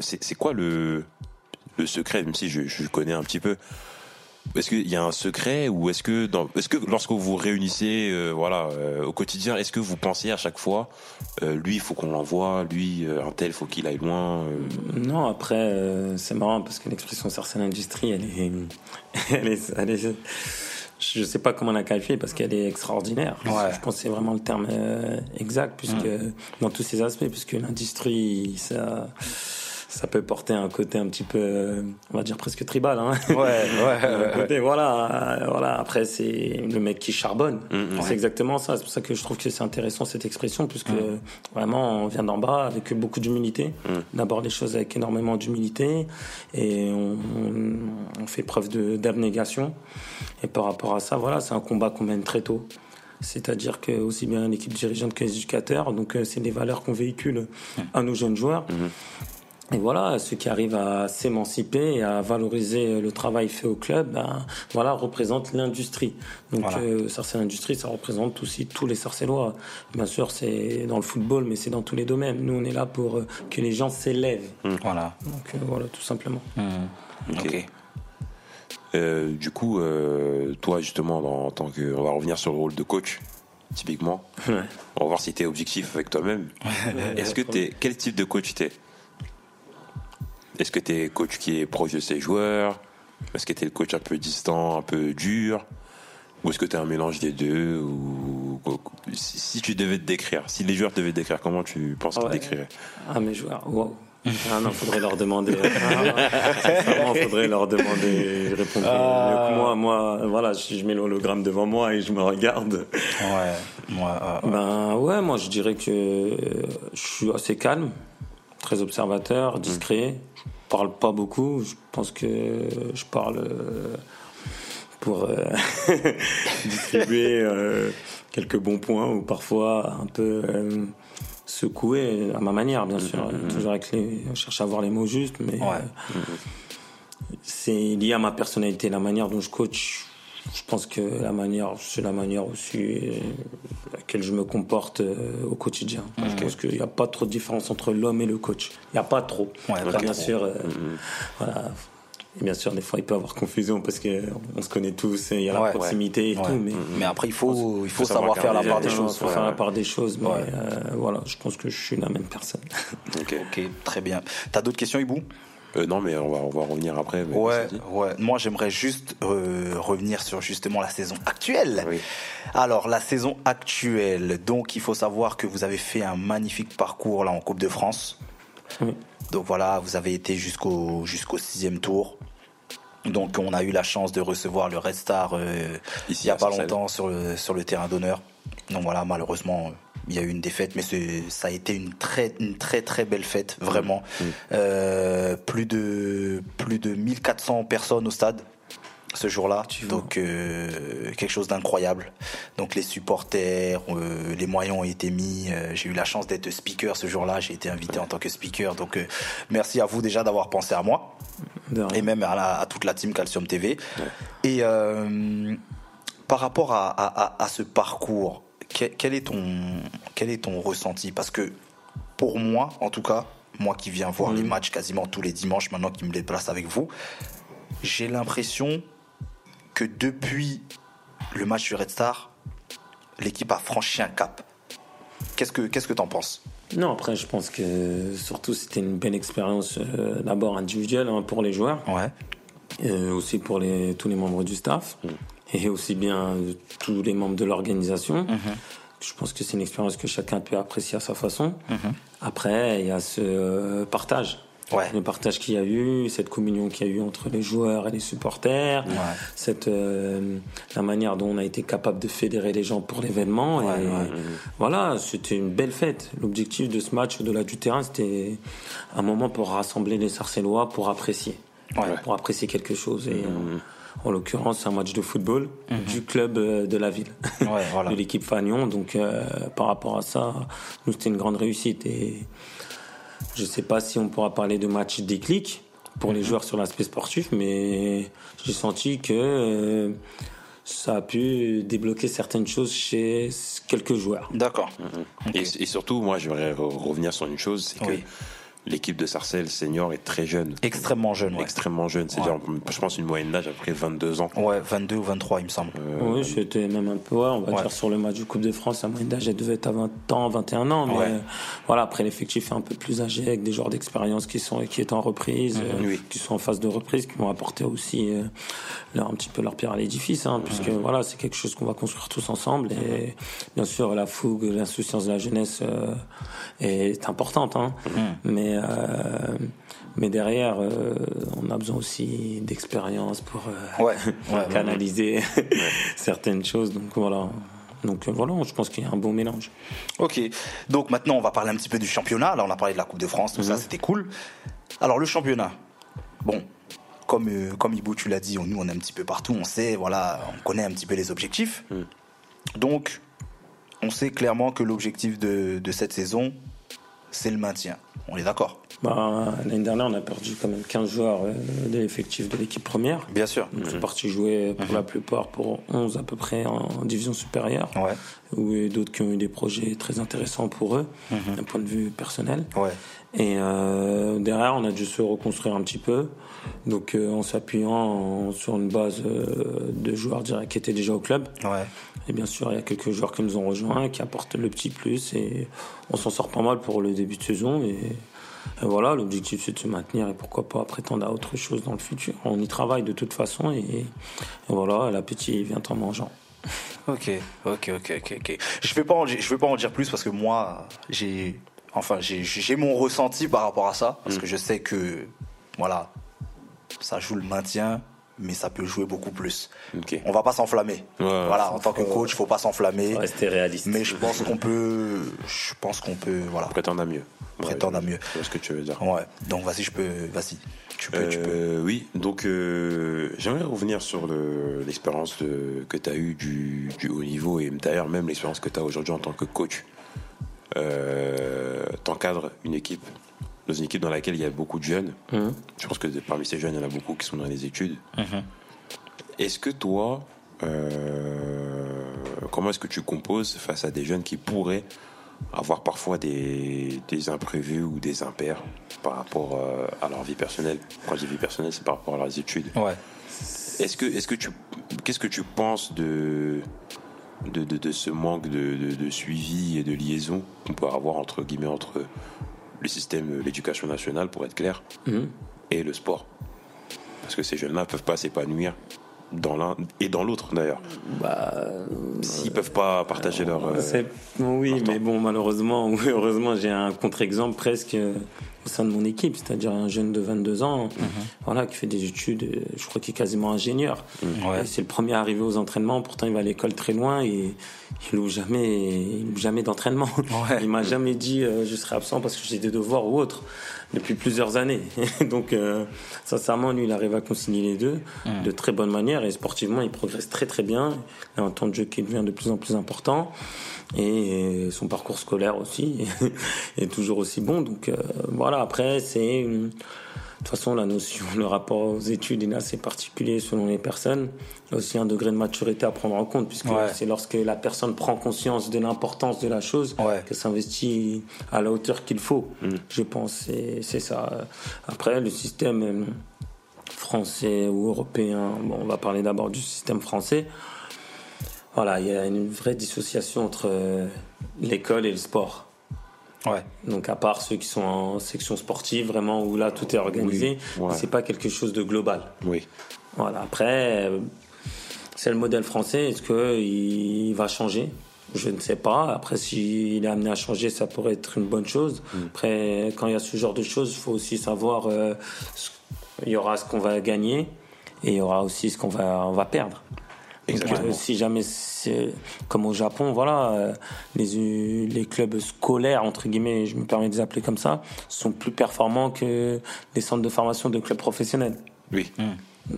c'est c'est quoi le, le secret, même si je, je connais un petit peu Est-ce qu'il y a un secret ou est-ce que, dans, est-ce que lorsque vous vous réunissez euh, voilà, euh, au quotidien, est-ce que vous pensez à chaque fois, euh, lui, il faut qu'on l'envoie, lui, euh, un tel, faut qu'il aille loin euh, Non, après, euh, c'est marrant parce que l'expression Sarcelle Industrie, elle est, elle est, elle est- je sais pas comment la qualifier parce qu'elle est extraordinaire. Ouais. Je pense que c'est vraiment le terme euh, exact puisque dans tous ces aspects, puisque l'industrie, ça, ça peut porter un côté un petit peu, euh, on va dire presque tribal. Hein. Ouais, ouais, Un ouais, côté, voilà, euh, voilà. Après, c'est le mec qui charbonne. Mhm. C'est exactement ça. C'est pour ça que je trouve que c'est intéressant cette expression, puisque vraiment, on vient d'en bas avec beaucoup d'humilité. D'abord, les choses avec énormément d'humilité, et on, on- on fait preuve d'abnégation. Et par rapport à ça, voilà, c'est un combat qu'on mène très tôt. C'est-à-dire que aussi bien l'équipe dirigeante que les éducateurs, donc euh, c'est des valeurs qu'on véhicule à nos jeunes joueurs. Et voilà, ceux qui arrivent à s'émanciper et à valoriser le travail fait au club, ben, voilà, représentent l'industrie. Donc, Voilà. euh, Sarcelles Industrie, ça représente aussi tous les Sarcellois. Bien sûr, c'est dans le football, mais c'est dans tous les domaines. Nous, on est là pour euh, que les gens s'élèvent. Voilà. Donc, euh, voilà, tout simplement. Ok. Euh, du coup, euh, toi justement, dans- en tant que, on va revenir sur le rôle de coach, typiquement. Ouais. On va voir si t'es objectif avec toi-même. Est-ce que t'es, quel type de coach t'es? Est-ce que t'es coach qui est proche de ses joueurs? Est-ce que t'es le coach un peu distant, un peu dur? Ou est-ce que t'es un mélange des deux ou si, si tu devais te décrire, si les joueurs devaient te décrire, comment tu penses qu'ils Ouais. te décriraient? Ah, mes joueurs, wow. Ah non, faudrait leur demander. Vraiment, faudrait leur demander. Ils répondraient mieux que moi. Moi, voilà, je, je mets l'hologramme devant moi et je me regarde. Ouais. Moi, euh, Ben ouais, moi je dirais que euh, je suis assez calme, très observateur, discret. Parle pas beaucoup. Je pense que je parle euh, pour euh, distribuer euh, quelques bons points ou parfois un peu euh, secouer à ma manière, bien sûr. Toujours avec les, je cherche à avoir les mots justes, mais Ouais. euh, c'est lié à ma personnalité, la manière dont je coach. Je pense que la manière, c'est la manière aussi euh, laquelle je me comporte euh, au quotidien. Je pense qu'il n'y a pas trop de différence entre l'homme et le coach. Il n'y a pas trop. Ouais, Après, pas bien trop. sûr, euh, voilà. Et bien sûr, des fois, il peut y avoir confusion parce qu'on se connaît tous, il y a la proximité et Ouais. tout, mais Mais après, il faut, il faut savoir savoir faire la part des les- il choses. faut ouais. faire la part des choses. Mais euh, voilà, je pense que je suis la même personne. Ok. Ok, très bien. T'as d'autres questions, Ibou Euh, non, mais on va, on va revenir après. mais Ouais, vas-y. ouais. Moi, j'aimerais juste euh, revenir sur justement la saison actuelle. Oui. Alors, la saison actuelle. Donc, il faut savoir que vous avez fait un magnifique parcours là en Coupe de France. Oui. Donc voilà, vous avez été jusqu'au jusqu'au sixième tour. Donc, on a eu la chance de recevoir le Red Star euh, Ici, il y a pas longtemps sur le sur le terrain d'honneur. Donc voilà, malheureusement, il y a eu une défaite, mais ça a été une très une très très belle fête, vraiment. Mmh. Euh, plus de plus de 1400 personnes au stade ce jour-là, donc euh, quelque chose d'incroyable. Donc les supporters, euh, les moyens ont été mis. Euh, j'ai eu la chance d'être speaker ce jour-là. J'ai été invité en tant que speaker. Donc merci à vous déjà d'avoir pensé à moi et même à, la- à toute la team Calcium TV. Et par rapport à, à- à- à ce parcours, quel, quel est ton, quel est ton ressenti? Parce que pour moi, en tout cas, moi qui viens voir les matchs quasiment tous les dimanches, maintenant qui me déplace avec vous, j'ai l'impression que depuis le match du Red Star, l'équipe a franchi un cap. Qu'est-ce que qu'est-ce que t'en penses? Non, après, je pense que surtout c'était une belle expérience euh, d'abord individuelle hein, pour les joueurs, Ouais. euh, aussi pour les, tous les membres du staff, et aussi bien tous les membres de l'organisation. Je pense que c'est une expérience que chacun peut apprécier à sa façon. Après, il y a ce euh, partage. Ouais. Le partage qu'il y a eu, cette communion qu'il y a eu entre les joueurs et les supporters, Ouais. cette euh, la manière dont on a été capable de fédérer les gens pour l'événement. Voilà, c'était une belle fête. L'objectif de ce match au-delà du terrain, c'était un moment pour rassembler les Sarcellois pour apprécier, pour apprécier quelque chose. Et euh, en l'occurrence, c'est un match de football du club euh, de la ville, Ouais, voilà. de l'équipe Fagnon. Donc, euh, par rapport à ça, nous c'était une grande réussite et je sais pas si on pourra parler de match déclic pour les joueurs sur l'aspect sportif, mais j'ai senti que euh, ça a pu débloquer certaines choses chez quelques joueurs. D'accord. Et, et surtout, moi, j'aimerais re- revenir sur une chose, c'est que. L'équipe de Sarcelles senior est très jeune. Extrêmement jeune, ouais. Extrêmement jeune. C'est-à-dire, je pense, une moyenne d'âge après 22 ans. Ouais, 22 ou 23, il me semble. Oui, c'était même un peu, ouais, on va Ouais. dire sur le match du Coupe de France, la moyenne d'âge elle devait être à 20 ans, 21 ans. Mais Ouais. euh, voilà, après l'effectif est un peu plus âgé avec des joueurs d'expérience qui sont qui est en reprise, euh, Mhm. Oui. qui sont en phase de reprise, qui vont apporter aussi euh, leur, un petit peu leur pierre à l'édifice, hein, puisque Mhm. voilà, c'est quelque chose qu'on va construire tous ensemble. Et bien sûr, la fougue, l'insouciance de la jeunesse euh, est importante, hein, Mhm. Mais euh, mais derrière, euh, on a besoin aussi d'expérience pour euh, Ouais, ouais, canaliser certaines choses. Donc voilà. Donc voilà, je pense qu'il y a un bon mélange. Ok, donc maintenant on va parler un petit peu du championnat. Là on a parlé de la Coupe de France, tout ça c'était cool. Alors le championnat, bon, comme, comme Ibou tu l'as dit, on- nous on est un petit peu partout, on sait, voilà, on connaît un petit peu les objectifs. Donc on sait clairement que l'objectif de, de cette saison, c'est le maintien. On est d'accord Bah, L'année dernière, on a perdu quand même 15 joueurs euh, de l'effectif de l'équipe première. Bien sûr. Ils sont partis jouer pour la plupart pour 11 à peu près en division supérieure. Ouais, Ou euh, d'autres qui ont eu des projets très intéressants pour eux, d'un point de vue personnel. ouais, Et euh, derrière, on a dû se reconstruire un petit peu. Donc, euh, en s'appuyant en- sur une base euh, de joueurs directs qui étaient déjà au club. ouais. Et bien sûr, il y a quelques joueurs qui nous ont rejoints, qui apportent le petit plus. Et on s'en sort pas mal pour le début de saison. Et, et voilà, l'objectif, c'est de se maintenir et pourquoi pas prétendre à autre chose dans le futur. On y travaille de toute façon. Et, et voilà, l'appétit vient en mangeant. Ok, ok, ok, ok. Je vais pas, en, je vais pas en dire plus parce que moi, j'ai, enfin, j'ai, mon ressenti par rapport à ça parce que je sais que, voilà, ça joue le maintien, mais ça peut jouer beaucoup plus. Ok. On va pas s'enflammer. Ouais, voilà, en tant que coach, faut pas s'enflammer. Rester réaliste. Mais je pense qu'on peut, je pense qu'on peut, voilà, Prétendre à mieux. prétendre à mieux. Vois ce que tu veux dire. Ouais. Donc vas-y, je peux, vas-y, tu peux, tu peux. Euh, oui, donc euh, j'aimerais revenir sur le- l'expérience que tu as eue du, du haut niveau et d'ailleurs même l'expérience que tu as aujourd'hui en tant que coach. Euh, T'encadres une équipe, dans une équipe dans laquelle il y a beaucoup de jeunes. Mhm. Je pense que parmi ces jeunes, il y en a beaucoup qui sont dans les études. Mhm. Est-ce que toi, euh, comment est-ce que tu composes face à des jeunes qui pourraient avoir parfois des, des imprévus ou des impairs par rapport euh, à leur vie personnelle? Quand je dis vie personnelle, c'est par rapport à leurs études. Ouais. Est-ce que, est-ce que tu, qu'est-ce que tu penses de, de, de, de ce manque de, de, de suivi et de liaison qu'on peut avoir entre guillemets entre le système, l'éducation nationale, pour être clair, Mhm. et le sport Parce que ces jeunes-là peuvent pas s'épanouir dans l'un et dans l'autre d'ailleurs. Bah, S'ils peuvent pas partager leur. euh, oui, mais bon, malheureusement, heureusement, j'ai un contre-exemple presque euh, au sein de mon équipe, c'est-à-dire un jeune de 22 ans, voilà, qui fait des études, euh, je crois qu'il est quasiment ingénieur. Et C'est le premier arrivé aux entraînements, pourtant il va à l'école très loin et il loupe jamais, il loupe jamais d'entraînement. Ouais. Il m'a jamais dit euh, je serai absent parce que j'ai des devoirs ou autre depuis plusieurs années. Donc, euh, sincèrement, lui, il arrive à concilier les deux de très bonne manière et sportivement, il progresse très très bien. Il a un temps de jeu qui devient de plus en plus important et son parcours scolaire aussi est toujours aussi bon. Donc, euh, voilà, après, c'est. une- De toute façon, la notion, le rapport aux études est assez particulier selon les personnes. Il y a aussi un degré de maturité à prendre en compte, puisque Ouais. c'est lorsque la personne prend conscience de l'importance de la chose Ouais. que s'investit à la hauteur qu'il faut. Je pense, c'est c'est ça. Après, le système euh, français ou européen, bon, on va parler d'abord du système français. Voilà, il y a une vraie dissociation entre euh, l'école et le sport. Ouais. Donc à part ceux qui sont en section sportive, vraiment où là tout est organisé, Oui, ouais. c'est pas quelque chose de global. Oui. Voilà. Après, euh, c'est le modèle français. Est-ce que il va changer? Je ne sais pas. Après, s'il est amené à changer, ça pourrait être une bonne chose. Après, quand il y a ce genre de choses, il faut aussi savoir. euh, ce- il y aura ce qu'on va gagner et il y aura aussi ce qu'on va on va perdre. Exactement. si jamais c'est comme au Japon, voilà, euh, les, les clubs scolaires, entre guillemets, je me permets de les appeler comme ça, sont plus performants que les centres de formation de clubs professionnels. Oui.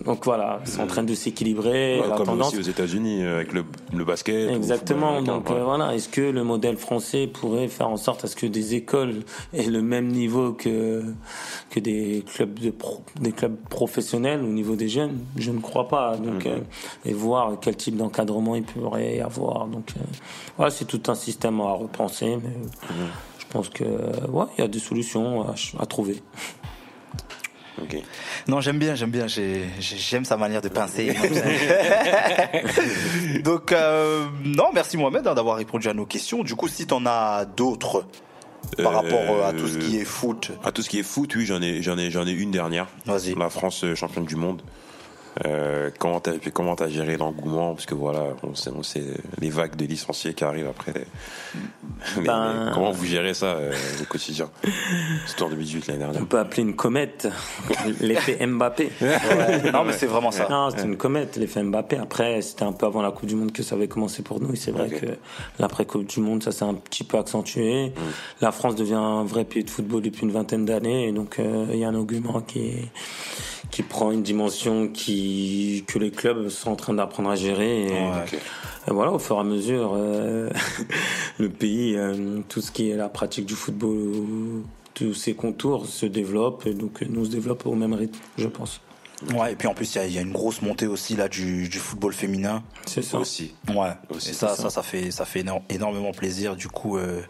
Donc voilà, c'est en train de s'équilibrer. Ouais, comme tendance. aussi aux États-Unis euh, avec le, le basket. le Exactement. Donc ouais. euh, voilà, est-ce que le modèle français pourrait faire en sorte à ce que des écoles aient le même niveau que que des clubs de pro- des clubs professionnels au niveau des jeunes? Je ne crois pas. Donc Mhm. euh, et voir quel type d'encadrement il pourrait y avoir. Donc euh, voilà, c'est tout un système à repenser. Mais Mhm. je pense que ouais, il y a des solutions à trouver. Non, j'aime bien, j'aime bien, j'ai- j'ai- j'aime sa manière de penser. Donc, euh, non, merci Mohamed hein, d'avoir répondu à nos questions. Du coup, si t'en as d'autres par Euh, rapport euh, à tout ce qui est foot, À tout ce qui est foot, oui, j'en ai, j'en ai, j'en ai une dernière. Vas-y. La France euh, championne du monde. Euh, comment t'as, comment t'as géré l'engouement? Parce que voilà, on sait, on sait les vagues de licenciés qui arrivent après. Ben- comment vous gérez ça euh, au quotidien? C'était en 2018 l'année dernière. On peut appeler une comète l'effet Mbappé. Ouais. non, mais c'est vraiment ça. Non, c'était une comète, l'effet Mbappé. Après, c'était un peu avant la Coupe du Monde que ça avait commencé pour nous. Et c'est vrai que l'après-Coupe du Monde, ça s'est un petit peu accentué. La France devient un vrai pays de football depuis une vingtaine d'années. Et donc, euh, il y a un argument qui, qui prend une dimension qui, que les clubs sont en train d'apprendre à gérer. Et, voilà, au fur et à mesure, euh, le pays, euh, tout ce qui est la pratique du football, tous ses contours se développent. Et donc, nous, on se développe au même rythme, je pense. Ouais, et puis en plus, il y a- il y, a une grosse montée aussi là du, du football féminin. C'est ça. Aussi. Ouais. Aussi, et ça, ça, ça fait, ça fait éno- énormément plaisir. Du coup, euh,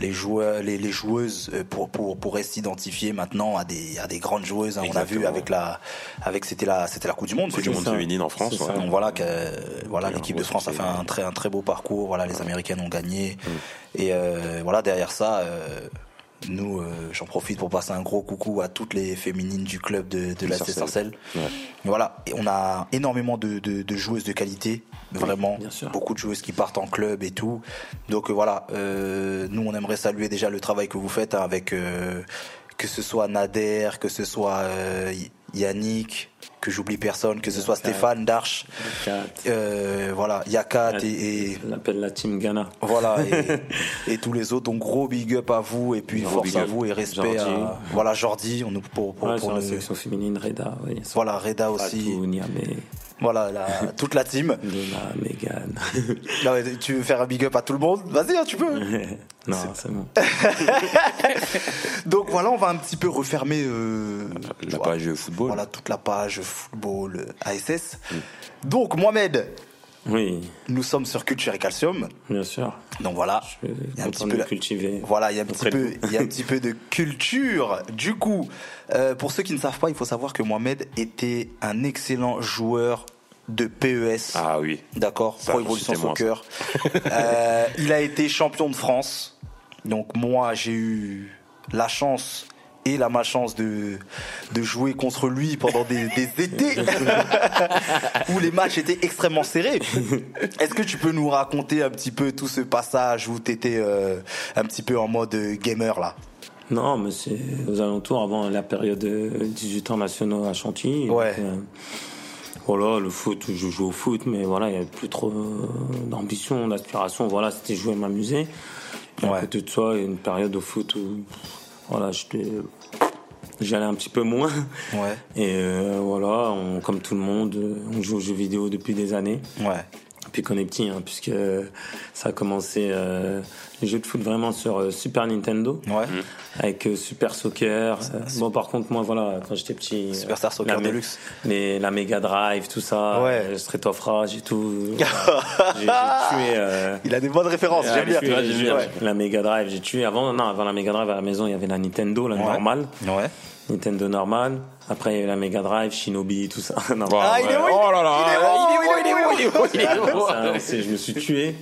les joueurs, les, les joueuses euh, pour, pour, pourraient s'identifier maintenant à des, à des grandes joueuses. hein. On a vu avec la, avec c'était la, c'était la Coupe du Monde. Coupe du monde féminine en France. Ouais. ça. Donc voilà que voilà l'équipe de France a fait un très un très beau parcours. Voilà les Américaines ont gagné et euh, voilà derrière ça. euh, nous, euh, j'en profite pour passer un gros coucou à toutes les féminines du club de, de la Sarcelles. Ouais. Voilà, et on a énormément de, de, de joueuses de qualité, vraiment. bien sûr. Beaucoup de joueuses qui partent en club et tout. Donc euh, voilà, euh, nous on aimerait saluer déjà le travail que vous faites hein, avec euh, que ce soit Nader, que ce soit euh, Yannick, que j'oublie personne, que ce soit Yakat. Stéphane Darche, euh, voilà, Yakat et, et On l'appelle la team Ghana. voilà et, et tous les autres. Donc gros big up à vous et puis Gros force à vous et respect Jordi. à voilà Jordi, on nous pour pour, Ouais, pour la section féminine, Reda. Oui, voilà Reda aussi, voilà la, toute la team. Luna, Megan. Non, mais tu veux faire un big up à tout le monde? Vas-y, hein, tu peux. non, c'est bon. Donc voilà, on va un petit peu refermer euh, La page football. Voilà toute la page football euh, ASS. Donc Mohamed, Oui, Nous sommes sur Culture et Calcium. bien sûr. Donc voilà. Il y a un petit peu cultiver. Voilà, il y a un petit peu, il y a un petit peu de culture. Du coup, euh, pour ceux qui ne savent pas, il faut savoir que Mohamed était un excellent joueur de PES. Ah oui. D'accord, Pro Evolution Soccer. Euh, il a été champion de France. Donc moi, j'ai eu la chance et la malchance de, de jouer contre lui pendant des, des étés où les matchs étaient extrêmement serrés. Est-ce que tu peux nous raconter un petit peu tout ce passage où tu étais un petit peu en mode gamer là? Non, mais c'est aux alentours, avant la période euh, 18 ans nationaux à Chantilly. Ouais. Donc, euh, voilà, le foot, je joue au foot, mais voilà, il n'y avait plus trop euh, d'ambition, d'aspiration. Voilà, c'était jouer et m'amuser. Et Ouais. à côté de ça, il y a une période au foot où voilà, j'étais- j'allais un petit peu moins. Ouais, Et euh, voilà, on- comme tout le monde, euh, on joue aux jeux vidéo depuis des années. ouais, Depuis qu'on est petit, hein, puisque ça a commencé euh, les jeux de foot vraiment sur euh, Super Nintendo ouais. avec euh, Super Soccer. Euh, bon, par contre, moi, voilà, quand j'étais petit, euh, Superstar Soccer la, Deluxe. les- la Mega Drive, tout ça, Ouais. euh, Street of Rage et tout. voilà. j'ai, j'ai tué. euh, Il a des bonnes références, j'aime j'ai bien. tué- Ouais. La Mega Drive, j'ai tué avant. Non, avant la Mega Drive à la maison, il y avait la Nintendo, la Ouais. normale, Ouais. Nintendo normale. Après, il y avait la Mega Drive, Shinobi, tout ça. Non. Ah, il est où, il est- Oh là là, il est où, il est où, il est où il est où Ça, c'est- je me suis tué.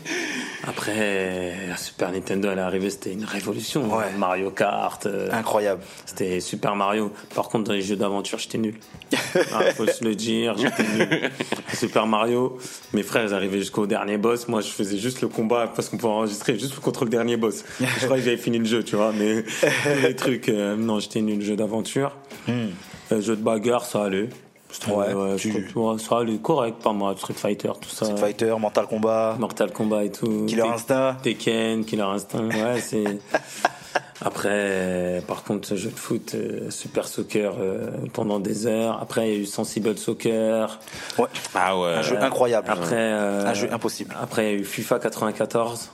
Après, la Super Nintendo, elle est arrivée, c'était une révolution. Ouais. Mario Kart, euh, Incroyable. c'était Super Mario. Par contre, dans les jeux d'aventure, j'étais nul. Ah, faut se le dire, j'étais nul. Super Mario, mes frères, ils arrivaient jusqu'au dernier boss. Moi, je faisais juste le combat parce qu'on pouvait enregistrer juste contre le dernier boss. Je croyais que j'avais fini le jeu, tu vois. Mais tous les trucs, euh, non, j'étais nul. Jeu d'aventure. Euh, jeu de bagarre, ça allait. C'était- Ouais, tu- ouais, ça allait correct, pas moi. Street Fighter, tout ça. Street Fighter, Mental Combat, Mortal Kombat et tout. Killer Instinct. Tekken, Killer Instinct, ouais, c'est. Après, par contre, jeu de foot, euh, Super Soccer euh, pendant des heures. Après, il y a eu Sensible Soccer. Ouais. Ah ouais. Un jeu incroyable. Après, euh, Un jeu impossible. Après, il y a eu FIFA 94.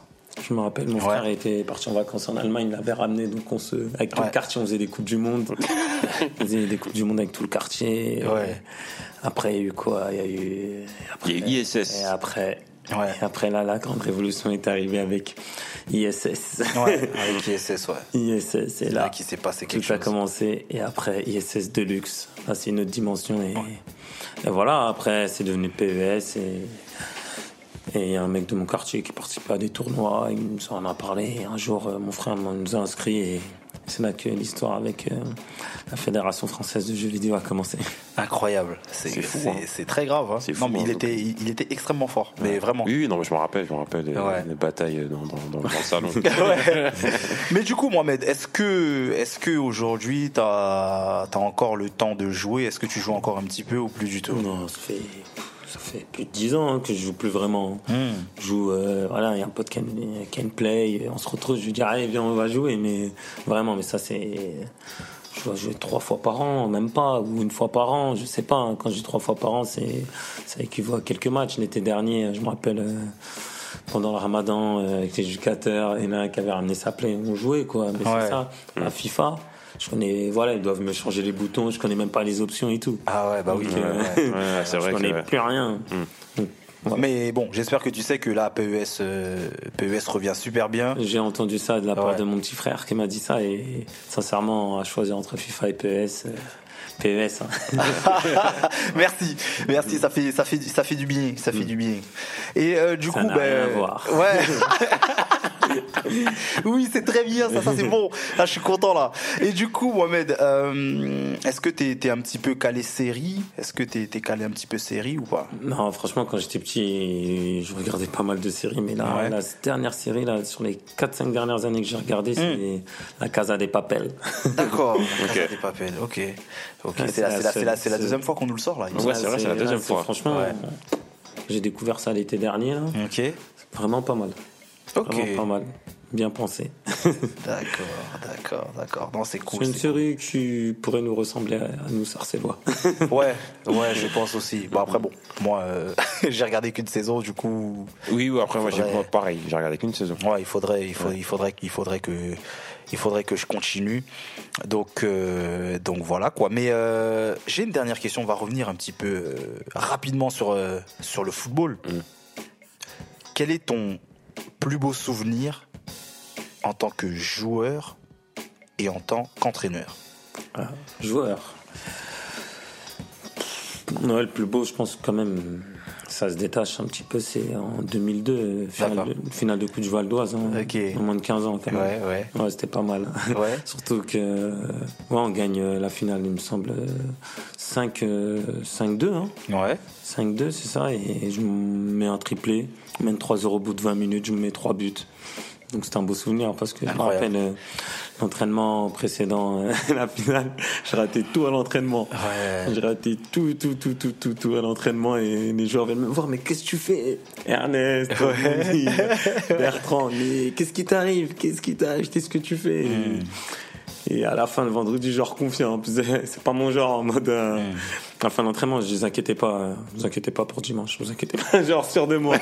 Je me rappelle, mon Ouais. frère était parti en vacances en Allemagne, il l'avait ramené, donc on se, avec tout Ouais. le quartier, on faisait des coupes du monde. on faisait des coupes du monde avec tout le quartier. Ouais. Après, il y a eu quoi? Il y a eu. Après, Il y a eu ISS. Et après, Ouais. et après là, la grande révolution est arrivée avec ISS. Ouais, avec ISS, ouais. ISS, et C'est là, là qu'il s'est passé quelque tout a chose. commencé. Et après, ISS Deluxe. Là, c'est une autre dimension. Et, et voilà, après, c'est devenu PES. Et et il y a un mec de mon quartier qui participait à des tournois. Il nous en a parlé. Et un jour, euh, mon frère nous a inscrits. Et c'est là que l'histoire avec euh, la Fédération française de jeux vidéo a commencé. Incroyable. C'est C'est fou, c'est- hein. très grave. hein. Non, mais il hein, était, il, il était extrêmement fort. Mais vraiment. Oui, oui, non, mais je me rappelle, je me rappelle les, Ouais. les batailles dans, dans, dans, dans le salon. Ouais. Mais du coup, Mohamed, est-ce que, est-ce que aujourd'hui, t'as, as encore le temps de jouer? Est-ce que tu joues encore un petit peu ou plus du tout? Non, ça fait, fait plus de 10 ans hein, que je joue plus vraiment. Hmm. Je joue, euh, voilà, il y a un pote qui aime, play, on se retrouve, je lui dis, allez, viens, on va jouer, mais vraiment, mais ça, c'est. Je dois jouer trois fois par an, même pas, ou une fois par an, je sais pas. hein. Quand je dis trois fois par an, c'est, ça équivaut à quelques matchs. L'été dernier, je me rappelle, euh, pendant le ramadan, euh, avec les éducateurs, il y en a un qui avait ramené sa play, on jouait, quoi. Mais Ouais. c'est ça, la FIFA. Je connais, voilà, ils doivent me changer les boutons, je connais même pas les options et tout. Ah ouais, bah oui. Ouais, euh, ouais. Ouais, c'est je vrai que connais plus rien. Voilà. Mais bon, j'espère que tu sais que là, PES, euh, PES revient super bien. J'ai entendu ça de la part de mon petit frère qui m'a dit ça et sincèrement, à choisir entre FIFA et PES, euh, PES. hein. merci, merci, ça fait, ça fait, ça fait du bien, ça fait du bien. Et euh, du coup, ben, voir. ouais. oui, c'est très bien, ça, ça c'est bon. Ah, je suis content là. Et du coup, Mohamed, euh, est-ce que t'es es un petit peu calé série? Est-ce que t'es es calé un petit peu série ou pas? Non, franchement, quand j'étais petit, je regardais pas mal de séries, mais là, Ouais. la dernière série, là, sur les 4-5 dernières années que j'ai regardé, c'est Hmm. La Casa des Papel. D'accord. ok. Ok. Ok. Ouais, c'est la, c'est la- c'est la- c'est la deuxième fois qu'on nous le sort là. il me Ouais, c'est vrai, c'est la deuxième là, fois. Franchement, Ouais. euh, j'ai découvert ça l'été dernier, là. Ok. Vraiment pas mal. Ok. Vraiment pas mal. Bien pensé. D'accord, d'accord, d'accord. Non, c'est cool. c'est une série qui pourrait nous ressembler à, à nous, Sarcellois. Ouais, ouais, je pense aussi. Bon après bon, moi euh, j'ai regardé qu'une saison, du coup, Oui, oui, après, moi, j'ai pareil, j'ai regardé qu'une saison. ouais, il faudrait, il faut, il faudrait, il faudrait que, il faudrait que je continue. Donc, euh, donc voilà quoi. Mais euh, j'ai une dernière question. On va revenir un petit peu euh, rapidement sur euh, sur le football. quel est ton plus beau souvenir en tant que joueur et en tant qu'entraîneur Joueur. Ouais, le plus beau, je pense quand même, ça se détache un petit peu, c'est en 2002, finale de, finale de Coupe du Val d'Oise, hein, en moins de 15 ans quand même. Ouais, ouais. Ouais, c'était pas mal. Ouais. Surtout que, euh, ouais, on gagne euh, la finale, il me semble, euh, 5, euh, 5-2, hein. Ouais. 5-2, c'est ça, et je me mets un triplé, je mène 3 euros au bout de 20 minutes, je me mets 3 buts. Donc c'était un beau souvenir parce que je me rappelle euh, l'entraînement précédent, euh, la finale, je ratais tout à l'entraînement. Ouais. J'ai raté tout, tout, tout, tout, tout, tout à l'entraînement et les joueurs viennent me voir, mais qu'est-ce que tu fais? Ernest, Bertrand, mais qu'est-ce qui t'arrive? Qu'est-ce qui t'arrive Qu'est-ce que tu fais? Et à la fin, le vendredi, je leur confie. En plus, c'est pas mon genre en mode. euh, À la fin de l'entraînement, je les inquiétais pas. euh, vous inquiétez pas pour dimanche. Vous inquiétez pas. genre sûr de moi.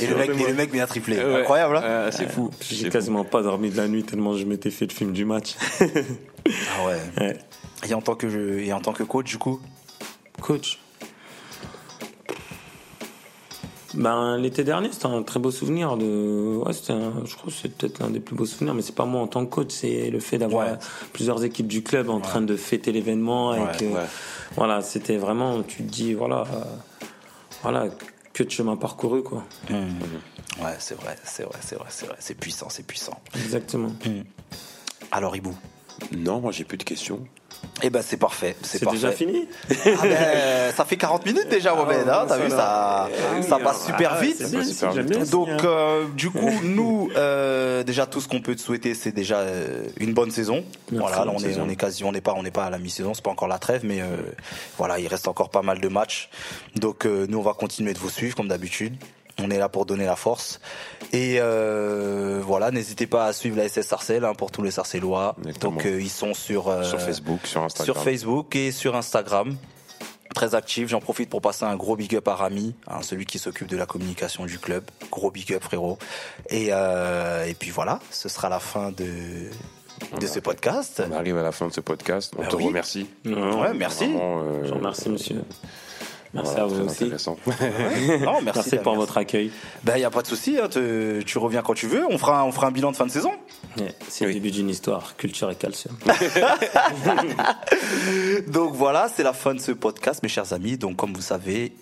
Et le mec, et le mec vient tripler. Ouais. Incroyable, hein Euh, c'est fou. J'ai C'est quasiment pas dormi de la nuit tellement je m'étais fait le film du match. Ah ouais. Ouais. Et en tant que je- et en tant que coach, du coup? Coach. Ben, l'été dernier, c'était un très beau souvenir de. Ouais, c'était un- je crois que c'est peut-être l'un des plus beaux souvenirs, mais c'est pas moi en tant que coach, c'est le fait d'avoir Ouais. plusieurs équipes du club en train de fêter l'événement. euh, ouais. Voilà, c'était vraiment, tu te dis, voilà, euh, voilà, que de chemin parcouru, quoi. Ouais, c'est vrai, c'est vrai, c'est vrai, c'est vrai. C'est puissant, c'est puissant. Exactement. Alors, Ibou Non, moi j'ai plus de questions. Eh ben, c'est parfait. C'est déjà fini Ah ben, ça fait 40 minutes déjà, Mohamed. hein, T'as vu, ça, ça passe super Ah, vite. bien, super Donc, bien. euh, du coup, nous, euh, déjà, tout ce qu'on peut te souhaiter, c'est déjà euh, une bonne saison. voilà, là, on est, saison. on est quasi, on n'est pas, on n'est pas à la mi-saison, c'est pas encore la trêve, mais euh, voilà, il reste encore pas mal de matchs. Donc, euh, nous, on va continuer de vous suivre comme d'habitude. On est là pour donner la force. Et euh, voilà, n'hésitez pas à suivre la SS Sarcelles hein, pour tous les Sarcellois. Donc, euh, ils sont sur euh, Sur Facebook, sur Instagram. sur Facebook et sur Instagram. Très actif. J'en profite pour passer un gros big up à Rami, hein, celui qui s'occupe de la communication du club. Gros big up, frérot. Et, euh, et puis voilà, ce sera la fin de, de ce podcast. On arrive à la fin de ce podcast. On Bah te oui. remercie. Non, Ouais, merci. Vraiment, euh, Je vous remercie, monsieur. Merci voilà, à vous aussi. intéressant. Non, merci, Merci pour votre accueil. Ben, y a pas de souci. hein, te- tu reviens quand tu veux. On fera, un- on fera un bilan de fin de saison. Ouais, C'est Oui. le début d'une histoire, culture et calcium. Donc voilà, c'est la fin de ce podcast, mes chers amis. Donc comme vous savez,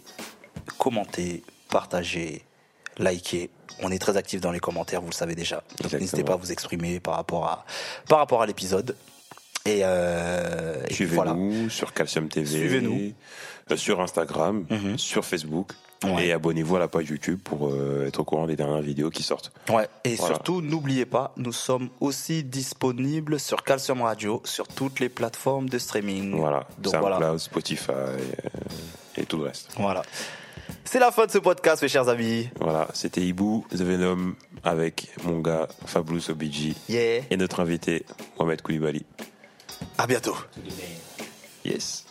commentez, partagez, likez. On est très actifs dans les commentaires, vous le savez déjà. Donc n'hésitez pas à vous exprimer par rapport à, par rapport à l'épisode. Et, euh, et Suivez-nous voilà. sur Calcium TV. Suivez-nous. euh, Sur Instagram, Mhm. sur Facebook. Ouais. Et abonnez-vous à la page YouTube pour euh, être au courant des dernières vidéos qui sortent. Ouais. Et Voilà. surtout, n'oubliez pas, nous sommes aussi disponibles sur Calcium Radio, sur toutes les plateformes de streaming. Voilà. Donc SoundCloud, voilà. Spotify euh, et tout le reste. Voilà. C'est la fin de ce podcast, mes chers amis. Voilà. C'était Ibu, The Venom, avec mon gars Fablous Obiji Yeah. et notre invité Mohamed Koulibaly. À bientôt. Yes.